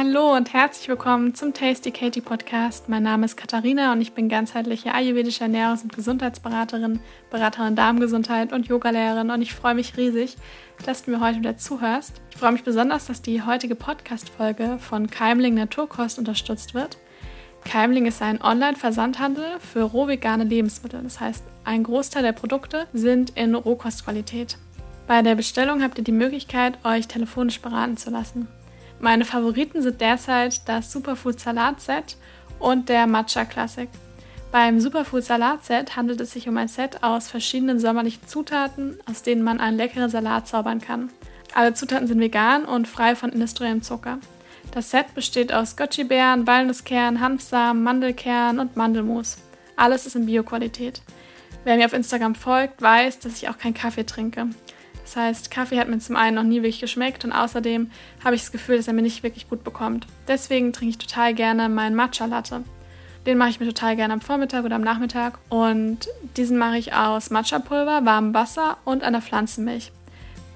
Hallo und herzlich willkommen zum Tasty Katie Podcast. Mein Name ist Katharina und ich bin ganzheitliche ayurvedische Ernährungs- und Gesundheitsberaterin, Beraterin Darmgesundheit und Yogalehrerin und ich freue mich riesig, dass du mir heute wieder zuhörst. Ich freue mich besonders, dass die heutige Podcast-Folge von Keimling Naturkost unterstützt wird. Keimling ist ein Online-Versandhandel für rohvegane Lebensmittel. Das heißt, ein Großteil der Produkte sind in Rohkostqualität. Bei der Bestellung habt ihr die Möglichkeit, euch telefonisch beraten zu lassen. Meine Favoriten sind derzeit das Superfood Salat Set und der Matcha Classic. Beim Superfood Salat Set handelt es sich um ein Set aus verschiedenen sommerlichen Zutaten, aus denen man einen leckeren Salat zaubern kann. Alle Zutaten sind vegan und frei von industriellem Zucker. Das Set besteht aus Goji-Beeren, Walnusskern, Hanfsamen, Mandelkern und Mandelmus. Alles ist in Bioqualität. Wer mir auf Instagram folgt, weiß, dass ich auch keinen Kaffee trinke. Das heißt, Kaffee hat mir zum einen noch nie wirklich geschmeckt und außerdem habe ich das Gefühl, dass er mir nicht wirklich gut bekommt. Deswegen trinke ich total gerne meinen Matcha Latte. Den mache ich mir total gerne am Vormittag oder am Nachmittag und diesen mache ich aus Matcha-Pulver, warmem Wasser und einer Pflanzenmilch.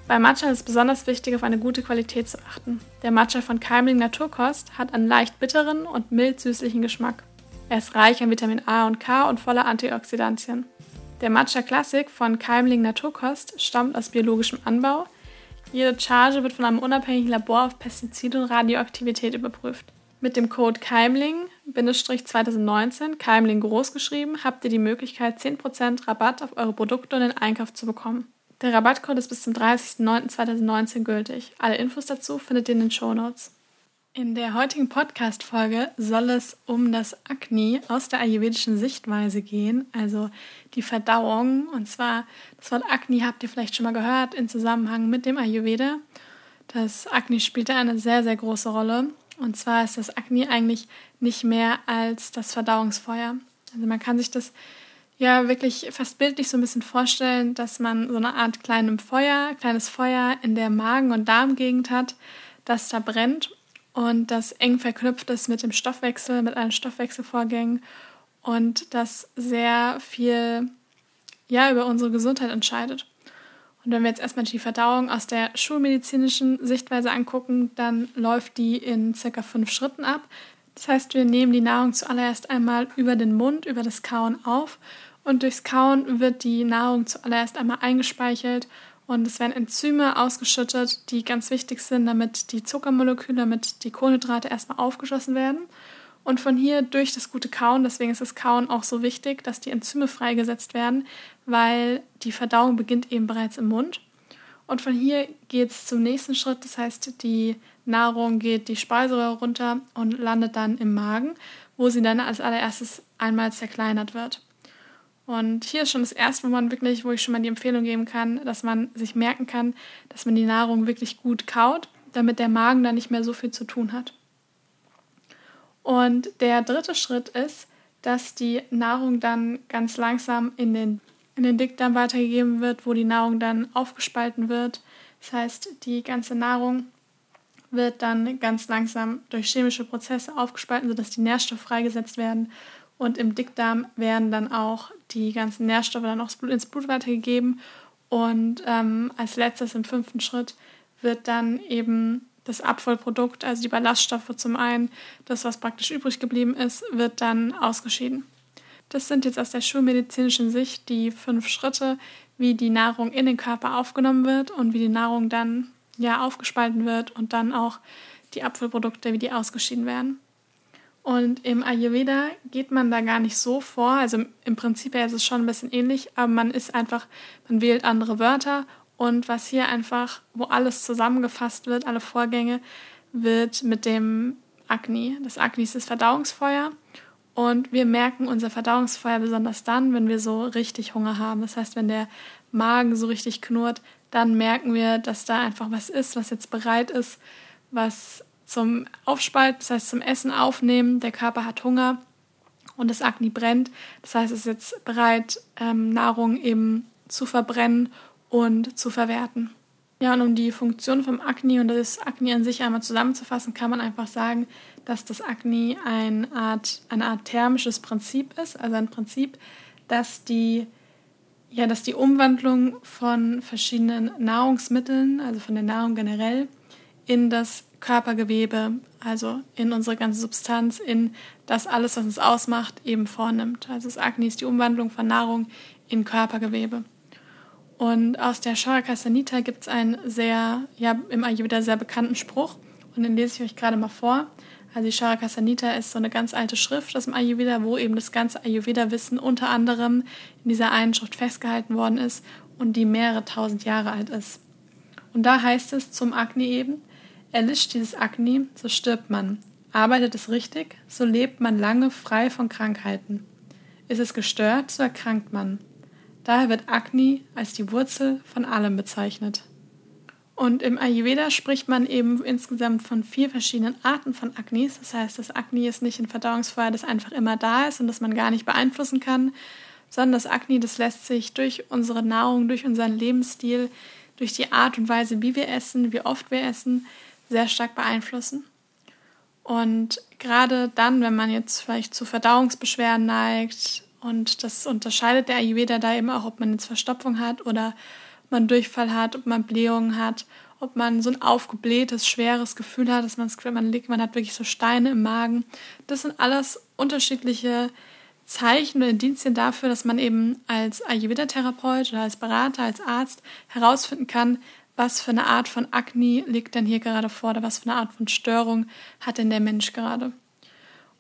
Bei Matcha ist es besonders wichtig, auf eine gute Qualität zu achten. Der Matcha von Keimling Naturkost hat einen leicht bitteren und mild süßlichen Geschmack. Er ist reich an Vitamin A und K und voller Antioxidantien. Der Matcha Classic von Keimling Naturkost stammt aus biologischem Anbau. Jede Charge wird von einem unabhängigen Labor auf Pestizide und Radioaktivität überprüft. Mit dem Code Keimling-2019, Keimling großgeschrieben, habt ihr die Möglichkeit, 10% Rabatt auf eure Produkte und den Einkauf zu bekommen. Der Rabattcode ist bis zum 30.09.2019 gültig. Alle Infos dazu findet ihr in den Show Notes. In der heutigen Podcast-Folge soll es um das Akne aus der ayurvedischen Sichtweise gehen, also die Verdauung. Und zwar, das Wort Akne habt ihr vielleicht schon mal gehört in Zusammenhang mit dem Ayurveda. Das Akne spielt da eine sehr, sehr große Rolle. Und zwar ist das Akne eigentlich nicht mehr als das Verdauungsfeuer. Also man kann sich das ja wirklich fast bildlich so ein bisschen vorstellen, dass man so eine Art kleinem Feuer, kleines Feuer in der Magen- und Darmgegend hat, das da brennt und das eng verknüpft ist mit dem Stoffwechsel, mit allen Stoffwechselvorgängen und das sehr viel ja, über unsere Gesundheit entscheidet. Und wenn wir jetzt erstmal die Verdauung aus der schulmedizinischen Sichtweise angucken, dann läuft die in circa fünf Schritten ab. Das heißt, wir nehmen die Nahrung zuallererst einmal über den Mund, über das Kauen auf und durchs Kauen wird die Nahrung zuallererst einmal eingespeichert und es werden Enzyme ausgeschüttet, die ganz wichtig sind, damit die Zuckermoleküle, damit die Kohlenhydrate erstmal aufgeschlossen werden. Und von hier durch das gute Kauen, deswegen ist das Kauen auch so wichtig, dass die Enzyme freigesetzt werden, weil die Verdauung beginnt eben bereits im Mund. Und von hier geht es zum nächsten Schritt, das heißt, die Nahrung geht die Speiseröhre runter und landet dann im Magen, wo sie dann als allererstes einmal zerkleinert wird. Und hier ist schon das erste, wo man wirklich, wo ich schon mal die Empfehlung geben kann, dass man sich merken kann, dass man die Nahrung wirklich gut kaut, damit der Magen dann nicht mehr so viel zu tun hat. Und der dritte Schritt ist, dass die Nahrung dann ganz langsam in den, in den Dickdarm weitergegeben wird, wo die Nahrung dann aufgespalten wird. Das heißt, die ganze Nahrung wird dann ganz langsam durch chemische Prozesse aufgespalten, sodass die Nährstoffe freigesetzt werden und im Dickdarm werden dann auch die ganzen Nährstoffe dann auch ins Blut weitergegeben. Und ähm, als letztes im fünften Schritt wird dann eben das Abfallprodukt, also die Ballaststoffe zum einen, das, was praktisch übrig geblieben ist, wird dann ausgeschieden. Das sind jetzt aus der schulmedizinischen Sicht die fünf Schritte, wie die Nahrung in den Körper aufgenommen wird und wie die Nahrung dann ja aufgespalten wird und dann auch die Abfallprodukte, wie die ausgeschieden werden. Und im Ayurveda geht man da gar nicht so vor. Also im Prinzip ist es schon ein bisschen ähnlich, aber man ist einfach, man wählt andere Wörter und was hier einfach, wo alles zusammengefasst wird, alle Vorgänge, wird mit dem Agni. Das Agni ist das Verdauungsfeuer und wir merken unser Verdauungsfeuer besonders dann, wenn wir so richtig Hunger haben. Das heißt, wenn der Magen so richtig knurrt, dann merken wir, dass da einfach was ist, was jetzt bereit ist, was zum Aufspalten, das heißt zum Essen aufnehmen. Der Körper hat Hunger und das Agni brennt. Das heißt, es ist jetzt bereit, ähm, Nahrung eben zu verbrennen und zu verwerten. Ja, und um die Funktion vom Agni und das Agni an sich einmal zusammenzufassen, kann man einfach sagen, dass das Agni eine Art, eine Art thermisches Prinzip ist, also ein Prinzip, dass die, ja, dass die Umwandlung von verschiedenen Nahrungsmitteln, also von der Nahrung generell, in das Körpergewebe, also in unsere ganze Substanz, in das alles, was uns ausmacht, eben vornimmt. Also das Agni ist die Umwandlung von Nahrung in Körpergewebe. Und aus der Charaka Sanita gibt es einen sehr, ja, im Ayurveda sehr bekannten Spruch. Und den lese ich euch gerade mal vor. Also die Charaka Sanita ist so eine ganz alte Schrift aus dem Ayurveda, wo eben das ganze Ayurveda-Wissen unter anderem in dieser einen Schrift festgehalten worden ist und die mehrere tausend Jahre alt ist. Und da heißt es zum Agni eben, erlischt dieses Agni, so stirbt man. Arbeitet es richtig, so lebt man lange frei von Krankheiten. Ist es gestört, so erkrankt man. Daher wird Agni als die Wurzel von allem bezeichnet. Und im Ayurveda spricht man eben insgesamt von vier verschiedenen Arten von Agnis. Das heißt, das Agni ist nicht ein Verdauungsfeuer, das einfach immer da ist und das man gar nicht beeinflussen kann, sondern das Agni, das lässt sich durch unsere Nahrung, durch unseren Lebensstil, durch die Art und Weise, wie wir essen, wie oft wir essen, sehr stark beeinflussen. Und gerade dann, wenn man jetzt vielleicht zu Verdauungsbeschwerden neigt, und das unterscheidet der Ayurveda da eben auch, ob man jetzt Verstopfung hat oder man Durchfall hat, ob man Blähungen hat, ob man so ein aufgeblähtes, schweres Gefühl hat, dass man das Gefühl, man liegt, man hat wirklich so Steine im Magen. Das sind alles unterschiedliche Zeichen oder Indizien dafür, dass man eben als Ayurveda-Therapeut oder als Berater, als Arzt herausfinden kann, was für eine Art von Akne liegt denn hier gerade vor oder was für eine Art von Störung hat denn der Mensch gerade.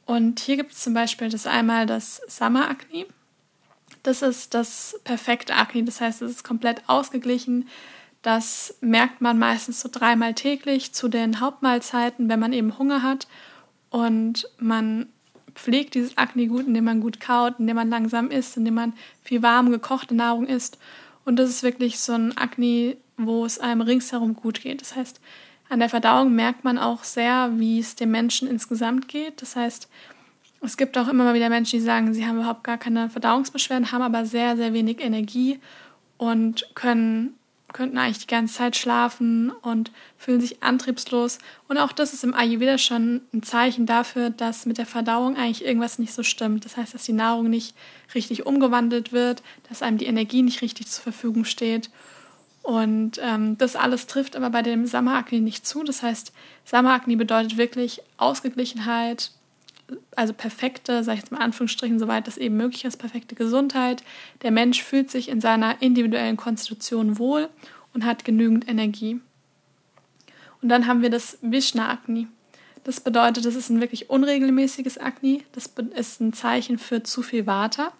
Und hier gibt es zum Beispiel das einmal das Summer Akne. Das ist das perfekte Akne, das heißt, es ist komplett ausgeglichen. Das merkt man meistens so dreimal täglich zu den Hauptmahlzeiten, wenn man eben Hunger hat. Und man pflegt dieses Akne gut, indem man gut kaut, indem man langsam isst, indem man viel warm gekochte Nahrung isst. Und das ist wirklich so ein Akne, wo es einem ringsherum gut geht. Das heißt, an der Verdauung merkt man auch sehr, wie es dem Menschen insgesamt geht. Das heißt, es gibt auch immer mal wieder Menschen, die sagen, sie haben überhaupt gar keine Verdauungsbeschwerden, haben aber sehr, sehr wenig Energie und können könnten eigentlich die ganze Zeit schlafen und fühlen sich antriebslos. Und auch das ist im Ayurveda schon ein Zeichen dafür, dass mit der Verdauung eigentlich irgendwas nicht so stimmt. Das heißt, dass die Nahrung nicht richtig umgewandelt wird, dass einem die Energie nicht richtig zur Verfügung steht. Und ähm, das alles trifft aber bei dem Samagni nicht zu. Das heißt, Samagni bedeutet wirklich Ausgeglichenheit, also perfekte, sage ich jetzt mal Anführungsstrichen, soweit das eben möglich ist, perfekte Gesundheit. Der Mensch fühlt sich in seiner individuellen Konstitution wohl und hat genügend Energie. Und dann haben wir das Vishna-Agni. Das bedeutet, das ist ein wirklich unregelmäßiges Agni. Das ist ein Zeichen für zu viel Vata.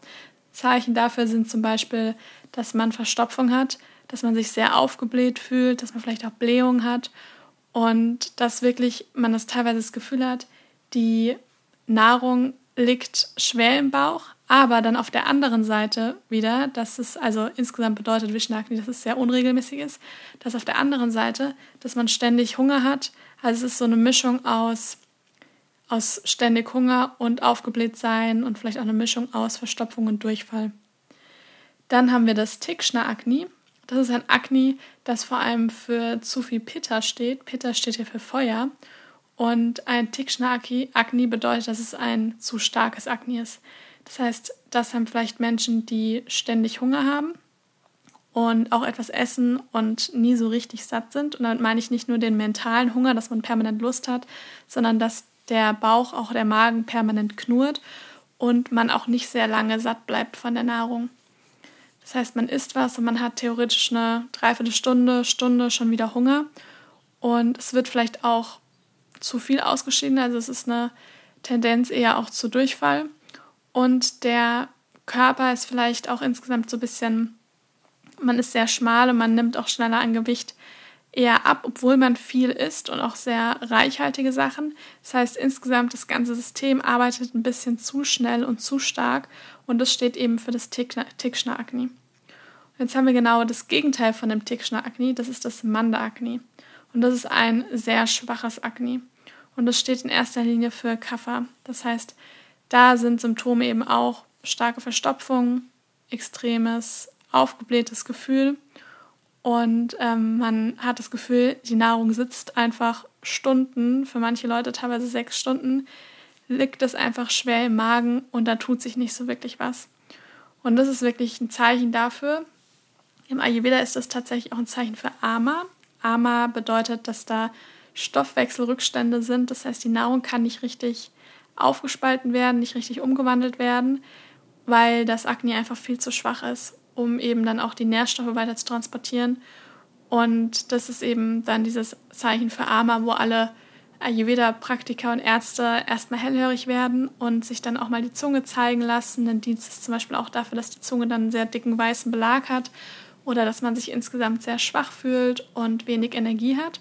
Zeichen dafür sind zum Beispiel, dass man Verstopfung hat, dass man sich sehr aufgebläht fühlt, dass man vielleicht auch Blähung hat und dass wirklich man das teilweise das Gefühl hat, die Nahrung liegt schwer im Bauch, aber dann auf der anderen Seite wieder, dass es also insgesamt bedeutet Vishnagni, dass es sehr unregelmäßig ist, dass auf der anderen Seite, dass man ständig Hunger hat. Also es ist so eine Mischung aus, aus ständig Hunger und aufgebläht sein und vielleicht auch eine Mischung aus Verstopfung und Durchfall. Dann haben wir das Tikshna. Das ist ein Agni, das vor allem für zu viel Pitta steht. Pitta steht hier für Feuer. Und ein Tikshna-Agni bedeutet, dass es ein zu starkes Agni ist. Das heißt, das haben vielleicht Menschen, die ständig Hunger haben und auch etwas essen und nie so richtig satt sind. Und damit meine ich nicht nur den mentalen Hunger, dass man permanent Lust hat, sondern dass der Bauch, auch der Magen permanent knurrt und man auch nicht sehr lange satt bleibt von der Nahrung. Das heißt, man isst was und man hat theoretisch eine Dreiviertelstunde, Stunde schon wieder Hunger. Und es wird vielleicht auch zu viel ausgeschieden. Also es ist eine Tendenz eher auch zu Durchfall. Und der Körper ist vielleicht auch insgesamt so ein bisschen, man ist sehr schmal und man nimmt auch schneller an Gewicht eher ab, obwohl man viel isst und auch sehr reichhaltige Sachen. Das heißt, insgesamt das ganze System arbeitet ein bisschen zu schnell und zu stark und das steht eben für das Tikshna Agni. Jetzt haben wir genau das Gegenteil von dem Tikshna Agni, das ist das Manda Agni. Und das ist ein sehr schwaches Agni. Und das steht in erster Linie für Kaffer. Das heißt, da sind Symptome eben auch starke Verstopfung, extremes, aufgeblähtes Gefühl. Und ähm, man hat das Gefühl, die Nahrung sitzt einfach Stunden, für manche Leute teilweise sechs Stunden, liegt es einfach schwer im Magen und da tut sich nicht so wirklich was. Und das ist wirklich ein Zeichen dafür. Im Ayurveda ist das tatsächlich auch ein Zeichen für Ama. Ama bedeutet, dass da Stoffwechselrückstände sind. Das heißt, die Nahrung kann nicht richtig aufgespalten werden, nicht richtig umgewandelt werden, weil das Akne einfach viel zu schwach ist, um eben dann auch die Nährstoffe weiter zu transportieren. Und das ist eben dann dieses Zeichen für Ama, wo alle Ayurveda-Praktiker und Ärzte erstmal hellhörig werden und sich dann auch mal die Zunge zeigen lassen. Denn Dienst ist zum Beispiel auch dafür, dass die Zunge dann einen sehr dicken weißen Belag hat oder dass man sich insgesamt sehr schwach fühlt und wenig Energie hat.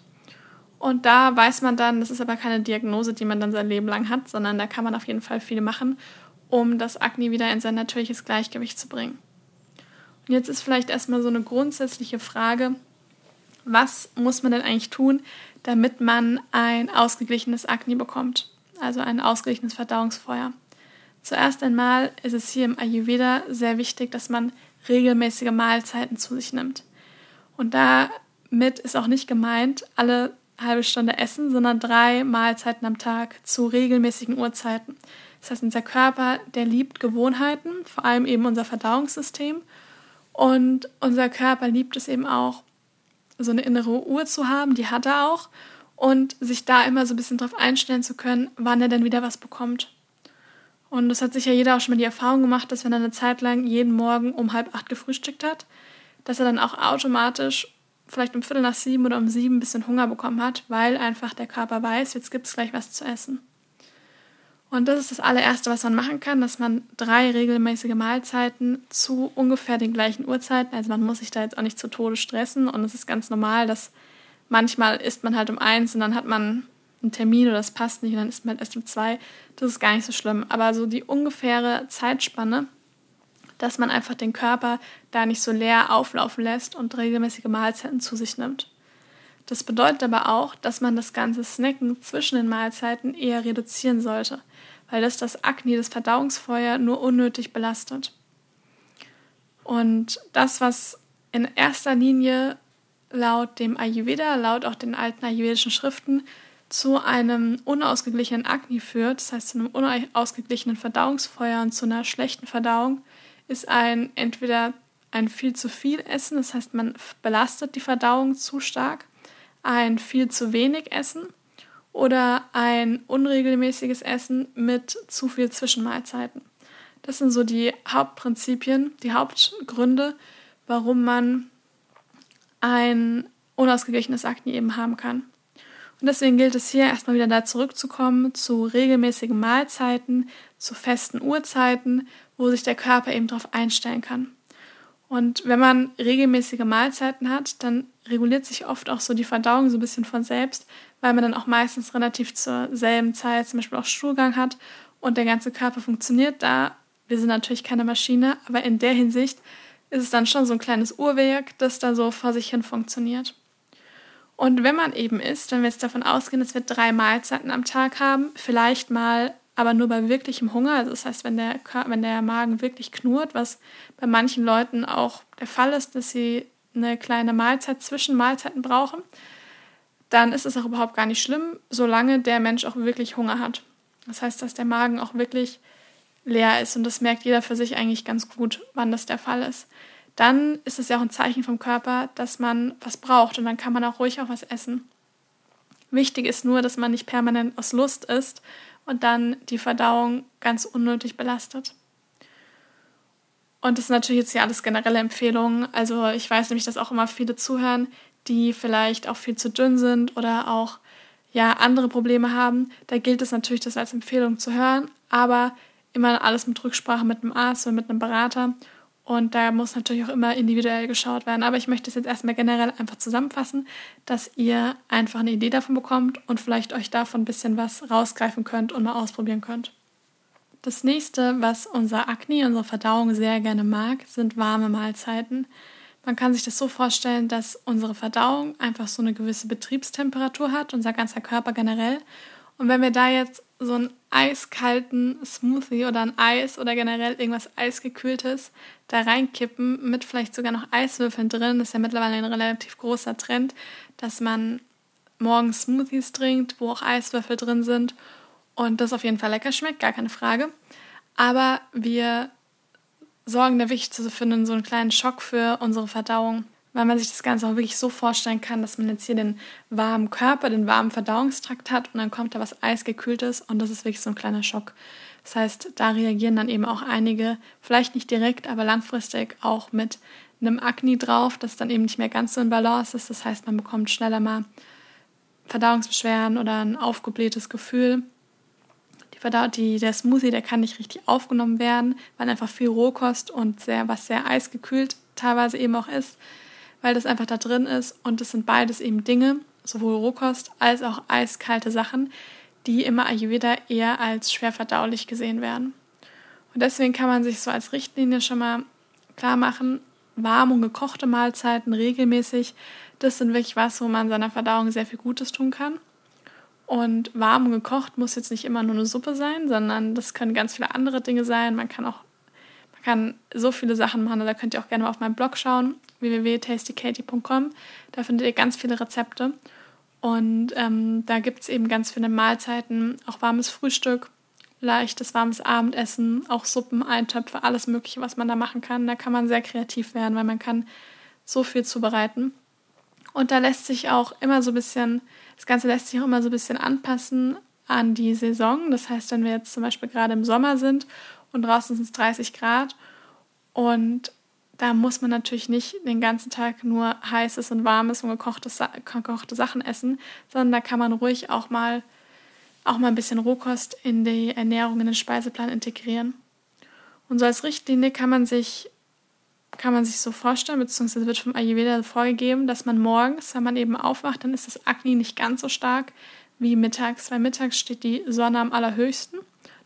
Und da weiß man dann, das ist aber keine Diagnose, die man dann sein Leben lang hat, sondern da kann man auf jeden Fall viel machen, um das Akne wieder in sein natürliches Gleichgewicht zu bringen. Und jetzt ist vielleicht erstmal so eine grundsätzliche Frage, was muss man denn eigentlich tun, damit man ein ausgeglichenes Akne bekommt, also ein ausgeglichenes Verdauungsfeuer? Zuerst einmal ist es hier im Ayurveda sehr wichtig, dass man regelmäßige Mahlzeiten zu sich nimmt. Und damit ist auch nicht gemeint, alle halbe Stunde essen, sondern drei Mahlzeiten am Tag zu regelmäßigen Uhrzeiten. Das heißt, unser Körper, der liebt Gewohnheiten, vor allem eben unser Verdauungssystem. Und unser Körper liebt es eben auch, so eine innere Uhr zu haben, die hat er auch. Und sich da immer so ein bisschen drauf einstellen zu können, wann er denn wieder was bekommt. Und das hat sicher jeder auch schon mal die Erfahrung gemacht, dass wenn er eine Zeit lang jeden Morgen um halb acht gefrühstückt hat, dass er dann auch automatisch vielleicht um Viertel nach sieben oder um sieben ein bisschen Hunger bekommen hat, weil einfach der Körper weiß, jetzt gibt es gleich was zu essen. Und das ist das allererste, was man machen kann, dass man drei regelmäßige Mahlzeiten zu ungefähr den gleichen Uhrzeiten, also man muss sich da jetzt auch nicht zu Tode stressen und es ist ganz normal, dass manchmal isst man halt um eins und dann hat man einen Termin oder das passt nicht und dann isst man halt erst um zwei. Das ist gar nicht so schlimm. Aber so die ungefähre Zeitspanne, dass man einfach den Körper da nicht so leer auflaufen lässt und regelmäßige Mahlzeiten zu sich nimmt. Das bedeutet aber auch, dass man das ganze Snacken zwischen den Mahlzeiten eher reduzieren sollte, weil das das Akne, das Verdauungsfeuer nur unnötig belastet. Und das, was in erster Linie laut dem Ayurveda, laut auch den alten ayurvedischen Schriften zu einem unausgeglichenen Akne führt, das heißt zu einem unausgeglichenen Verdauungsfeuer und zu einer schlechten Verdauung, ist ein entweder ein viel zu viel Essen, das heißt man belastet die Verdauung zu stark, ein viel zu wenig Essen oder ein unregelmäßiges Essen mit zu viel Zwischenmahlzeiten. Das sind so die Hauptprinzipien, die Hauptgründe, warum man ein unausgeglichenes Akne eben haben kann. Und deswegen gilt es hier erstmal wieder da zurückzukommen zu regelmäßigen Mahlzeiten, zu festen Uhrzeiten, wo sich der Körper eben darauf einstellen kann. Und wenn man regelmäßige Mahlzeiten hat, dann reguliert sich oft auch so die Verdauung so ein bisschen von selbst, weil man dann auch meistens relativ zur selben Zeit zum Beispiel auch Stuhlgang hat und der ganze Körper funktioniert da. Wir sind natürlich keine Maschine, aber in der Hinsicht ist es dann schon so ein kleines Uhrwerk, das da so vor sich hin funktioniert. Und wenn man eben isst, wenn wir jetzt davon ausgehen, dass wir drei Mahlzeiten am Tag haben, vielleicht mal aber nur bei wirklichem Hunger, also das heißt, wenn der, wenn der Magen wirklich knurrt, was bei manchen Leuten auch der Fall ist, dass sie eine kleine Mahlzeit zwischen Mahlzeiten brauchen, dann ist es auch überhaupt gar nicht schlimm, solange der Mensch auch wirklich Hunger hat. Das heißt, dass der Magen auch wirklich leer ist und das merkt jeder für sich eigentlich ganz gut, wann das der Fall ist dann ist es ja auch ein Zeichen vom Körper, dass man was braucht und dann kann man auch ruhig auch was essen. Wichtig ist nur, dass man nicht permanent aus Lust isst und dann die Verdauung ganz unnötig belastet. Und das ist natürlich jetzt ja alles generelle Empfehlungen. Also ich weiß nämlich, dass auch immer viele zuhören, die vielleicht auch viel zu dünn sind oder auch ja andere Probleme haben. Da gilt es natürlich, das als Empfehlung zu hören, aber immer alles mit Rücksprache mit einem Arzt oder mit einem Berater und da muss natürlich auch immer individuell geschaut werden. Aber ich möchte es jetzt erstmal generell einfach zusammenfassen, dass ihr einfach eine Idee davon bekommt und vielleicht euch davon ein bisschen was rausgreifen könnt und mal ausprobieren könnt. Das nächste, was unser Akne, unsere Verdauung sehr gerne mag, sind warme Mahlzeiten. Man kann sich das so vorstellen, dass unsere Verdauung einfach so eine gewisse Betriebstemperatur hat, unser ganzer Körper generell. Und wenn wir da jetzt so einen eiskalten Smoothie oder ein Eis oder generell irgendwas eisgekühltes da reinkippen mit vielleicht sogar noch Eiswürfeln drin. Das ist ja mittlerweile ein relativ großer Trend, dass man morgens Smoothies trinkt, wo auch Eiswürfel drin sind und das auf jeden Fall lecker schmeckt, gar keine Frage. Aber wir sorgen da wichtig zu finden, so einen kleinen Schock für unsere Verdauung, weil man sich das Ganze auch wirklich so vorstellen kann, dass man jetzt hier den warmen Körper, den warmen Verdauungstrakt hat und dann kommt da was Eisgekühltes und das ist wirklich so ein kleiner Schock. Das heißt, da reagieren dann eben auch einige, vielleicht nicht direkt, aber langfristig auch mit einem Akne drauf, das dann eben nicht mehr ganz so in Balance ist. Das heißt, man bekommt schneller mal Verdauungsbeschwerden oder ein aufgeblähtes Gefühl. Die der Smoothie, der kann nicht richtig aufgenommen werden, weil einfach viel Rohkost und sehr, was sehr eisgekühlt teilweise eben auch ist weil das einfach da drin ist und das sind beides eben Dinge, sowohl Rohkost als auch eiskalte Sachen, die immer Ayurveda eher als schwer verdaulich gesehen werden. Und deswegen kann man sich so als Richtlinie schon mal klar machen, warm und gekochte Mahlzeiten regelmäßig, das sind wirklich was, wo man seiner Verdauung sehr viel Gutes tun kann. Und warm und gekocht muss jetzt nicht immer nur eine Suppe sein, sondern das können ganz viele andere Dinge sein. Man kann auch man kann so viele Sachen machen. Da könnt ihr auch gerne mal auf meinem Blog schauen www.tastykatie.com. Da findet ihr ganz viele Rezepte. Und ähm, da gibt es eben ganz viele Mahlzeiten, auch warmes Frühstück, leichtes warmes Abendessen, auch Suppen, Eintöpfe, alles Mögliche, was man da machen kann. Da kann man sehr kreativ werden, weil man kann so viel zubereiten. Und da lässt sich auch immer so ein bisschen, das Ganze lässt sich auch immer so ein bisschen anpassen an die Saison. Das heißt, wenn wir jetzt zum Beispiel gerade im Sommer sind und draußen sind es 30 Grad und da muss man natürlich nicht den ganzen Tag nur heißes und warmes und gekochtes, gekochte Sachen essen, sondern da kann man ruhig auch mal, auch mal ein bisschen Rohkost in die Ernährung, in den Speiseplan integrieren. Und so als Richtlinie kann man sich, kann man sich so vorstellen, beziehungsweise wird vom Ayurveda vorgegeben, dass man morgens, wenn man eben aufwacht, dann ist das Akne nicht ganz so stark wie mittags, weil mittags steht die Sonne am allerhöchsten.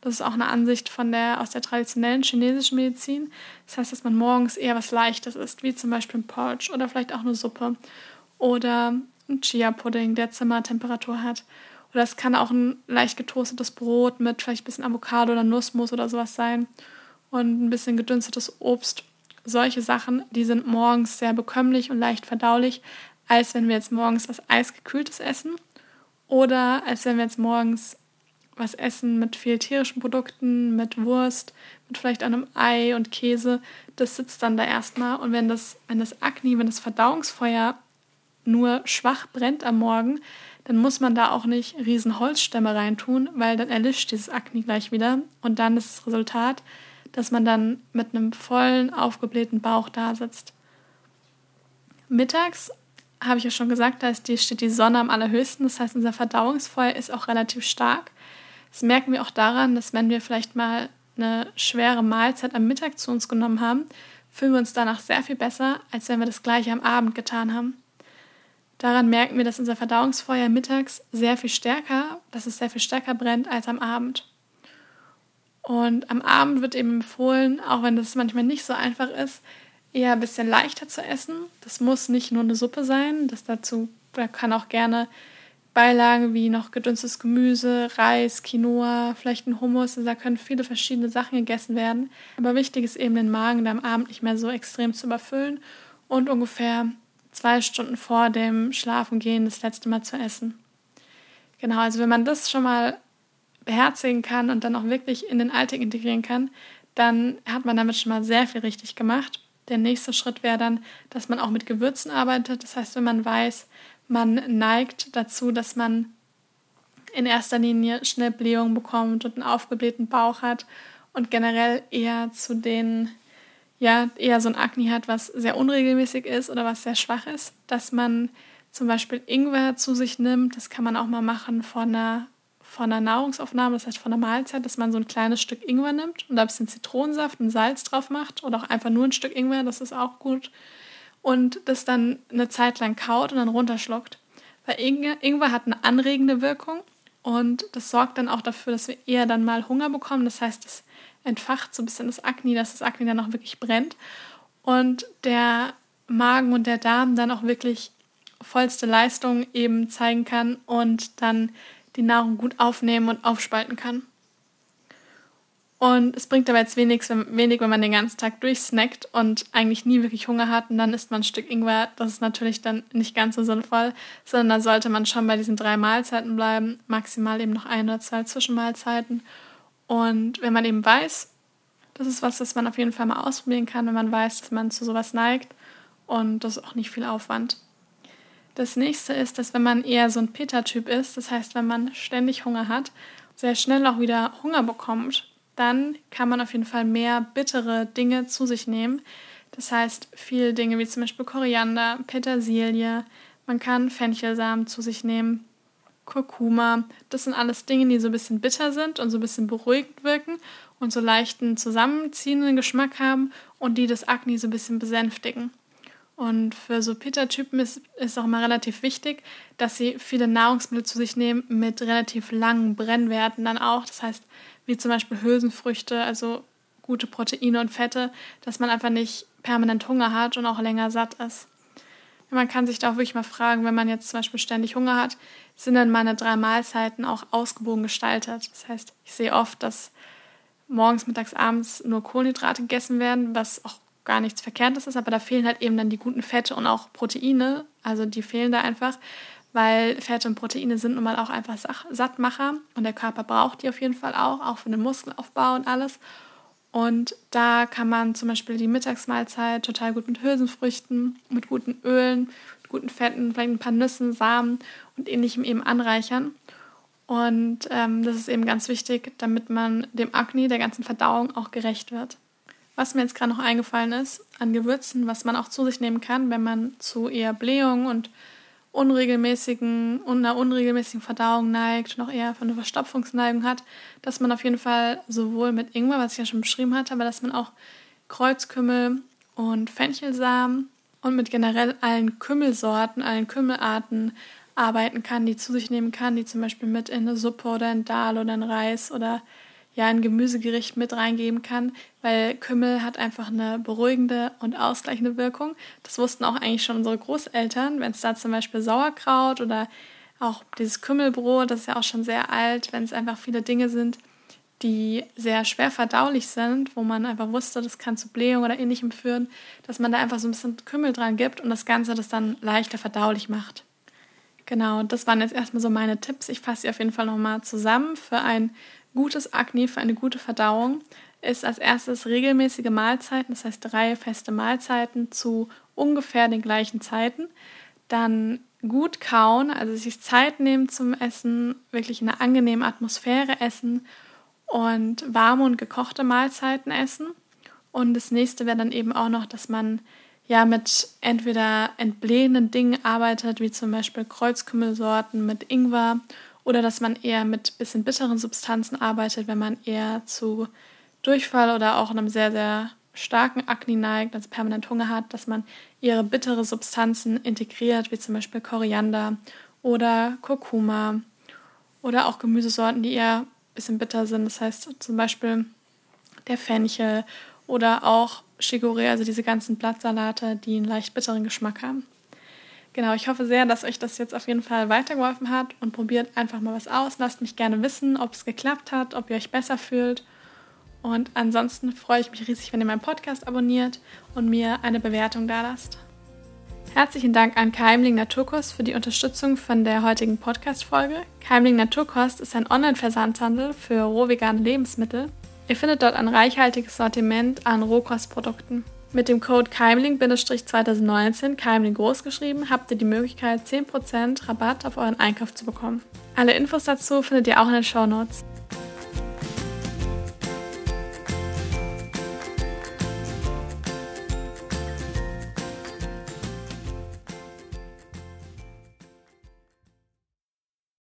Das ist auch eine Ansicht von der, aus der traditionellen chinesischen Medizin. Das heißt, dass man morgens eher was Leichtes isst, wie zum Beispiel ein Porridge oder vielleicht auch eine Suppe oder ein Chia-Pudding, der Zimmertemperatur hat. Oder es kann auch ein leicht getoastetes Brot mit vielleicht ein bisschen Avocado oder Nussmus oder sowas sein und ein bisschen gedünstetes Obst. Solche Sachen, die sind morgens sehr bekömmlich und leicht verdaulich, als wenn wir jetzt morgens was Eisgekühltes essen oder als wenn wir jetzt morgens was essen mit viel tierischen Produkten, mit Wurst, mit vielleicht einem Ei und Käse, das sitzt dann da erstmal. Und wenn das, wenn das Akne, wenn das Verdauungsfeuer nur schwach brennt am Morgen, dann muss man da auch nicht riesen Holzstämme reintun, weil dann erlischt dieses Akne gleich wieder. Und dann ist das Resultat, dass man dann mit einem vollen, aufgeblähten Bauch da sitzt. Mittags habe ich ja schon gesagt, da die, steht die Sonne am allerhöchsten. Das heißt, unser Verdauungsfeuer ist auch relativ stark. Das merken wir auch daran, dass wenn wir vielleicht mal eine schwere Mahlzeit am Mittag zu uns genommen haben, fühlen wir uns danach sehr viel besser, als wenn wir das gleiche am Abend getan haben. Daran merken wir, dass unser Verdauungsfeuer mittags sehr viel stärker, dass es sehr viel stärker brennt als am Abend. Und am Abend wird eben empfohlen, auch wenn das manchmal nicht so einfach ist, eher ein bisschen leichter zu essen. Das muss nicht nur eine Suppe sein, das dazu kann auch gerne Beilagen wie noch gedünstetes Gemüse, Reis, Quinoa, vielleicht ein Hummus. Also da können viele verschiedene Sachen gegessen werden. Aber wichtig ist eben den Magen dann am Abend nicht mehr so extrem zu überfüllen und ungefähr zwei Stunden vor dem Schlafengehen das letzte Mal zu essen. Genau, also wenn man das schon mal beherzigen kann und dann auch wirklich in den Alltag integrieren kann, dann hat man damit schon mal sehr viel richtig gemacht. Der nächste Schritt wäre dann, dass man auch mit Gewürzen arbeitet. Das heißt, wenn man weiß, man neigt dazu, dass man in erster Linie schnell Blähungen bekommt und einen aufgeblähten Bauch hat und generell eher zu den, ja, eher so ein Akne hat, was sehr unregelmäßig ist oder was sehr schwach ist, dass man zum Beispiel Ingwer zu sich nimmt. Das kann man auch mal machen vor einer, vor einer Nahrungsaufnahme, das heißt vor einer Mahlzeit, dass man so ein kleines Stück Ingwer nimmt und da ein bisschen Zitronensaft und Salz drauf macht oder auch einfach nur ein Stück Ingwer, das ist auch gut und das dann eine Zeit lang kaut und dann runterschluckt. Weil Ingwer hat eine anregende Wirkung und das sorgt dann auch dafür, dass wir eher dann mal Hunger bekommen. Das heißt, es entfacht so ein bisschen das Akne, dass das Akne dann auch wirklich brennt und der Magen und der Darm dann auch wirklich vollste Leistung eben zeigen kann und dann die Nahrung gut aufnehmen und aufspalten kann. Und es bringt aber jetzt wenig, wenig, wenn man den ganzen Tag durchsnackt und eigentlich nie wirklich Hunger hat und dann isst man ein Stück Ingwer. Das ist natürlich dann nicht ganz so sinnvoll, sondern da sollte man schon bei diesen drei Mahlzeiten bleiben, maximal eben noch ein oder zwei Zwischenmahlzeiten. Und wenn man eben weiß, das ist was, das man auf jeden Fall mal ausprobieren kann, wenn man weiß, dass man zu sowas neigt und das ist auch nicht viel Aufwand. Das nächste ist, dass wenn man eher so ein Pitta-Typ ist, das heißt, wenn man ständig Hunger hat, sehr schnell auch wieder Hunger bekommt, dann kann man auf jeden Fall mehr bittere Dinge zu sich nehmen. Das heißt, viele Dinge wie zum Beispiel Koriander, Petersilie, man kann Fenchelsamen zu sich nehmen, Kurkuma. Das sind alles Dinge, die so ein bisschen bitter sind und so ein bisschen beruhigend wirken und so leichten zusammenziehenden Geschmack haben und die das Akne so ein bisschen besänftigen. Und für so Pitta-Typen ist, es auch immer relativ wichtig, dass sie viele Nahrungsmittel zu sich nehmen mit relativ langen Brennwerten dann auch. Das heißt, wie zum Beispiel Hülsenfrüchte, also gute Proteine und Fette, dass man einfach nicht permanent Hunger hat und auch länger satt ist. Man kann sich da auch wirklich mal fragen, wenn man jetzt zum Beispiel ständig Hunger hat, sind dann meine drei Mahlzeiten auch ausgewogen gestaltet. Das heißt, ich sehe oft, dass morgens, mittags, abends nur Kohlenhydrate gegessen werden, was auch gar nichts Verkehrtes ist, aber da fehlen halt eben dann die guten Fette und auch Proteine. Also die fehlen da einfach, weil Fette und Proteine sind nun mal auch einfach Sattmacher und der Körper braucht die auf jeden Fall auch, auch für den Muskelaufbau und alles. Und da kann man zum Beispiel die Mittagsmahlzeit total gut mit Hülsenfrüchten, mit guten Ölen, mit guten Fetten, vielleicht ein paar Nüssen, Samen und ähnlichem eben anreichern. Und ähm, das ist eben ganz wichtig, damit man dem Akne, der ganzen Verdauung auch gerecht wird. Was mir jetzt gerade noch eingefallen ist, an Gewürzen, was man auch zu sich nehmen kann, wenn man zu eher Blähungen und unregelmäßigen und einer unregelmäßigen Verdauung neigt, noch eher von einer Verstopfungsneigung hat, dass man auf jeden Fall sowohl mit Ingwer, was ich ja schon beschrieben hatte, aber dass man auch Kreuzkümmel und Fenchelsamen und mit generell allen Kümmelsorten, allen Kümmelarten arbeiten kann, die zu sich nehmen kann, die zum Beispiel mit in eine Suppe oder in Dahl oder in Reis oder ja ein Gemüsegericht mit reingeben kann, weil Kümmel hat einfach eine beruhigende und ausgleichende Wirkung. Das wussten auch eigentlich schon unsere Großeltern, wenn es da zum Beispiel Sauerkraut oder auch dieses Kümmelbrot, das ist ja auch schon sehr alt, wenn es einfach viele Dinge sind, die sehr schwer verdaulich sind, wo man einfach wusste, das kann zu Blähung oder ähnlichem führen, dass man da einfach so ein bisschen Kümmel dran gibt und das Ganze das dann leichter verdaulich macht. Genau, das waren jetzt erstmal so meine Tipps. Ich fasse sie auf jeden Fall nochmal zusammen für ein Gutes Akne für eine gute Verdauung ist als erstes regelmäßige Mahlzeiten, das heißt drei feste Mahlzeiten zu ungefähr den gleichen Zeiten. Dann gut kauen, also sich Zeit nehmen zum Essen, wirklich in einer angenehmen Atmosphäre essen und warme und gekochte Mahlzeiten essen. Und das nächste wäre dann eben auch noch, dass man ja mit entweder entblähenden Dingen arbeitet, wie zum Beispiel Kreuzkümmelsorten mit Ingwer oder dass man eher mit bisschen bitteren Substanzen arbeitet, wenn man eher zu Durchfall oder auch einem sehr, sehr starken Akne neigt, also permanent Hunger hat, dass man ihre bittere Substanzen integriert, wie zum Beispiel Koriander oder Kurkuma oder auch Gemüsesorten, die eher ein bisschen bitter sind. Das heißt zum Beispiel der Fenchel oder auch Chicorée, also diese ganzen Blattsalate, die einen leicht bitteren Geschmack haben. Genau, ich hoffe sehr, dass euch das jetzt auf jeden Fall weitergeholfen hat und probiert einfach mal was aus. Lasst mich gerne wissen, ob es geklappt hat, ob ihr euch besser fühlt. Und ansonsten freue ich mich riesig, wenn ihr meinen Podcast abonniert und mir eine Bewertung da lasst. Herzlichen Dank an Keimling Naturkost für die Unterstützung von der heutigen Podcast-Folge. Keimling Naturkost ist ein Online-Versandhandel für rohvegane Lebensmittel. Ihr findet dort ein reichhaltiges Sortiment an Rohkostprodukten. Mit dem Code Keimling-2019, Keimling groß geschrieben, habt ihr die Möglichkeit, 10% Rabatt auf euren Einkauf zu bekommen. Alle Infos dazu findet ihr auch in den Show Notes.